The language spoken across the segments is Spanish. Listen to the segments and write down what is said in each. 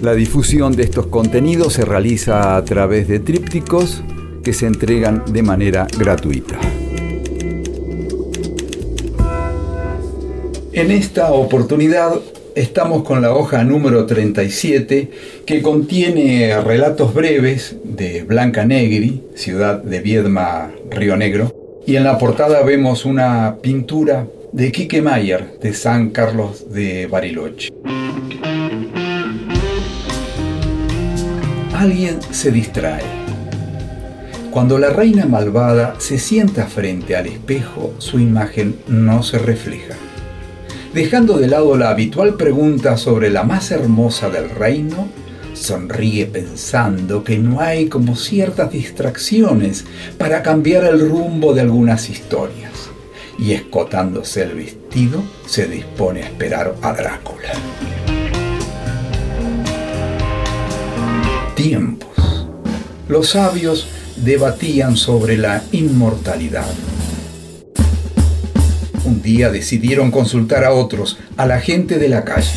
La difusión de estos contenidos se realiza a través de trípticos que se entregan de manera gratuita. En esta oportunidad estamos con la hoja número 37 que contiene relatos breves de Blanca Negri, ciudad de Viedma, Río Negro, y en la portada vemos una pintura de Quique Mayer de San Carlos de Bariloche. Alguien se distrae. Cuando la reina malvada se sienta frente al espejo, su imagen no se refleja dejando de lado la habitual pregunta sobre la más hermosa del reino, sonríe pensando que no hay como ciertas distracciones para cambiar el rumbo de algunas historias, y escotándose el vestido, se dispone a esperar a Drácula. Tiempos. Los sabios debatían sobre la inmortalidad un día decidieron consultar a otros, a la gente de la calle.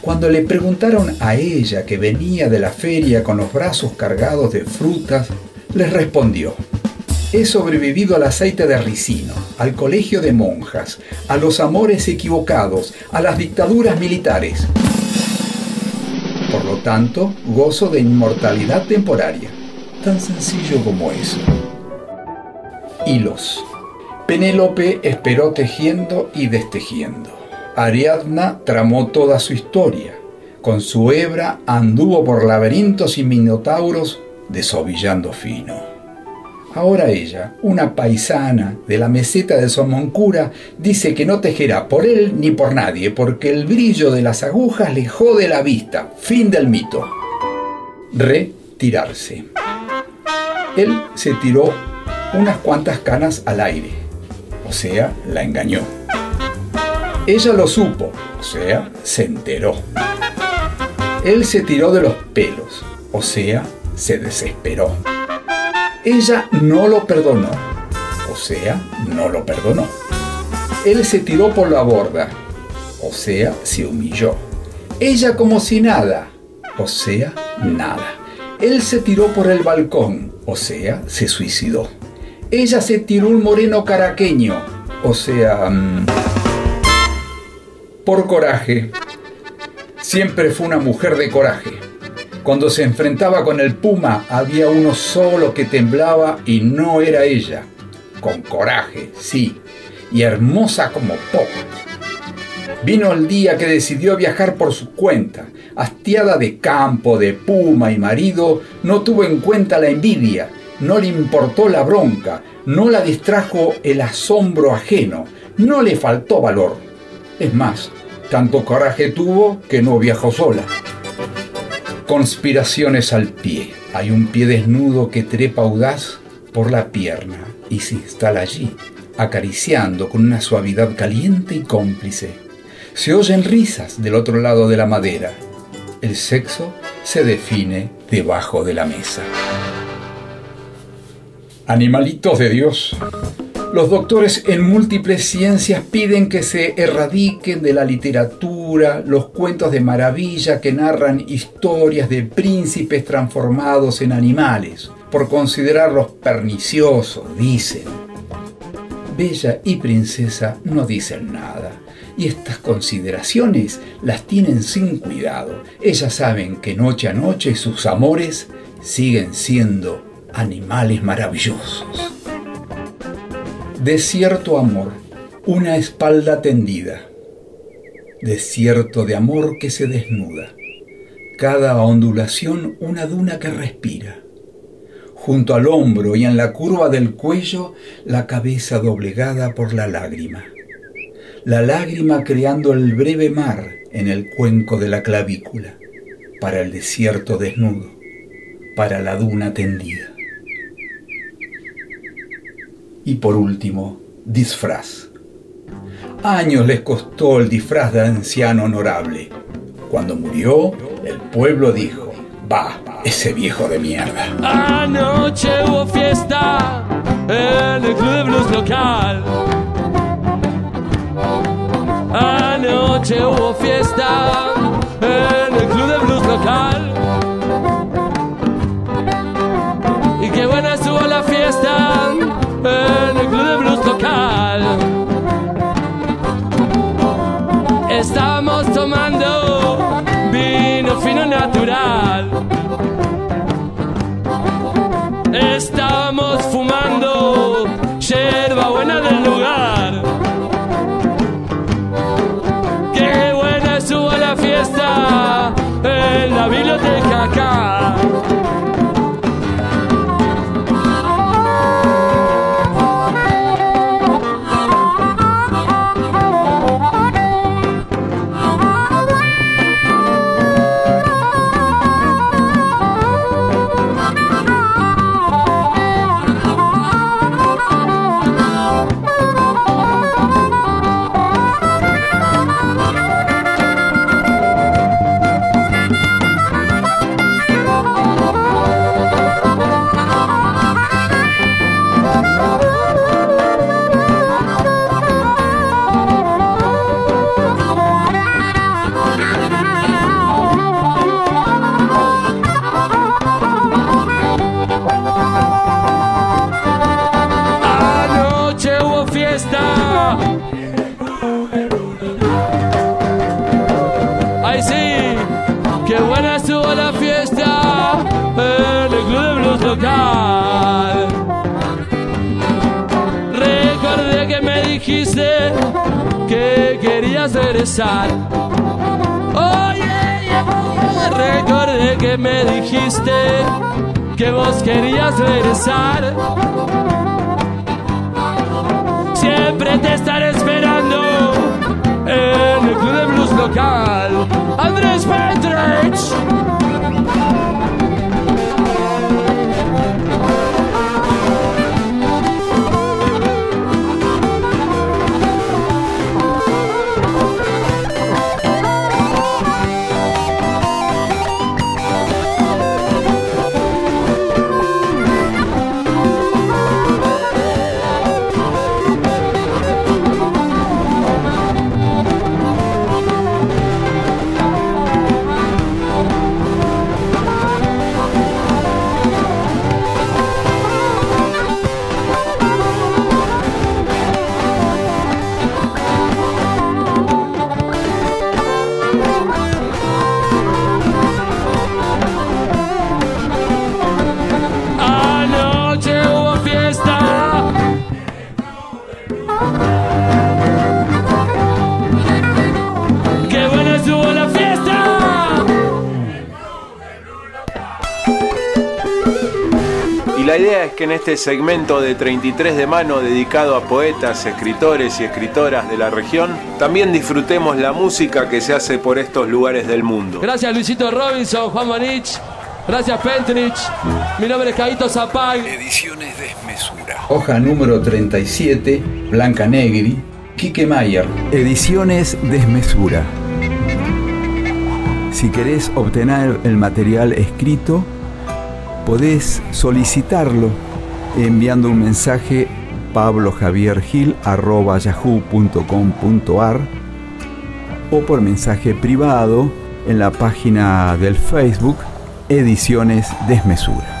Cuando le preguntaron a ella que venía de la feria con los brazos cargados de frutas, les respondió, he sobrevivido al aceite de ricino, al colegio de monjas, a los amores equivocados, a las dictaduras militares. Tanto, gozo de inmortalidad temporaria. Tan sencillo como eso. Hilos. Penélope esperó tejiendo y destejiendo. Ariadna tramó toda su historia. Con su hebra anduvo por laberintos y minotauros desovillando fino. Ahora ella, una paisana de la meseta de Somoncura, dice que no tejerá por él ni por nadie, porque el brillo de las agujas le jode la vista. Fin del mito. Retirarse. Él se tiró unas cuantas canas al aire o sea, la engañó. Ella lo supo, o sea, se enteró. Él se tiró de los pelos, o sea, se desesperó. Ella no lo perdonó, o sea, no lo perdonó. Él se tiró por la borda, o sea, se humilló. Ella como si nada, o sea, nada. Él se tiró por el balcón, o sea, se suicidó ella se tiró un moreno caraqueño, o sea, mm, por coraje. Siempre fue una mujer de coraje. Cuando se enfrentaba con el puma había uno solo que temblaba y no era ella. Con coraje, sí, y hermosa como poco. Vino el día que decidió viajar por su cuenta. Hastiada de campo, de puma y marido, no tuvo en cuenta la envidia no le importó la bronca, no la distrajo el asombro ajeno, no le faltó valor. Es más, tanto coraje tuvo que no viajó sola. Conspiraciones al pie. Hay un pie desnudo que trepa audaz por la pierna y se instala allí, acariciando con una suavidad caliente y cómplice. Se oyen risas del otro lado de la madera. El sexo se define debajo de la mesa. Animalitos de Dios. Los doctores en múltiples ciencias piden que se erradiquen de la literatura los cuentos de maravilla que narran historias de príncipes transformados en animales, por considerarlos perniciosos, dicen. Bella y princesa no dicen nada, y estas consideraciones las tienen sin cuidado. Ellas saben que noche a noche sus amores siguen siendo animales maravillosos. Desierto amor, una espalda tendida. Desierto de amor que se desnuda. Cada ondulación una duna que respira. Junto al hombro y en la curva del cuello la cabeza doblegada por la lágrima. La lágrima creando el breve mar en el cuenco de la clavícula para el desierto desnudo para la duna tendida. Y por último, disfraz. Años les costó el disfraz de anciano honorable. Cuando murió, el pueblo dijo, va, ese viejo de mierda. Anoche hubo fiesta en el club local. Anoche hubo fiesta que querías regresar. Oye, recordé que me dijiste que vos querías regresar. Siempre te estaré esperando la idea es que en este segmento de 33 de mano dedicado a poetas, escritores y escritoras de la región, también disfrutemos la música que se hace por estos lugares del mundo. Gracias Luisito Robinson, Juan Manich. Gracias Pentrich. Mi nombre es Caito Zapag. Ediciones Desmesura. Hoja número 37, Blanca Negri, Quique Mayer. Ediciones Desmesura. Si querés obtener el material escrito, podés solicitarlo enviando un mensaje pablojaviergil.yahoo.com.ar o por mensaje privado en la página del Facebook Ediciones Desmesura.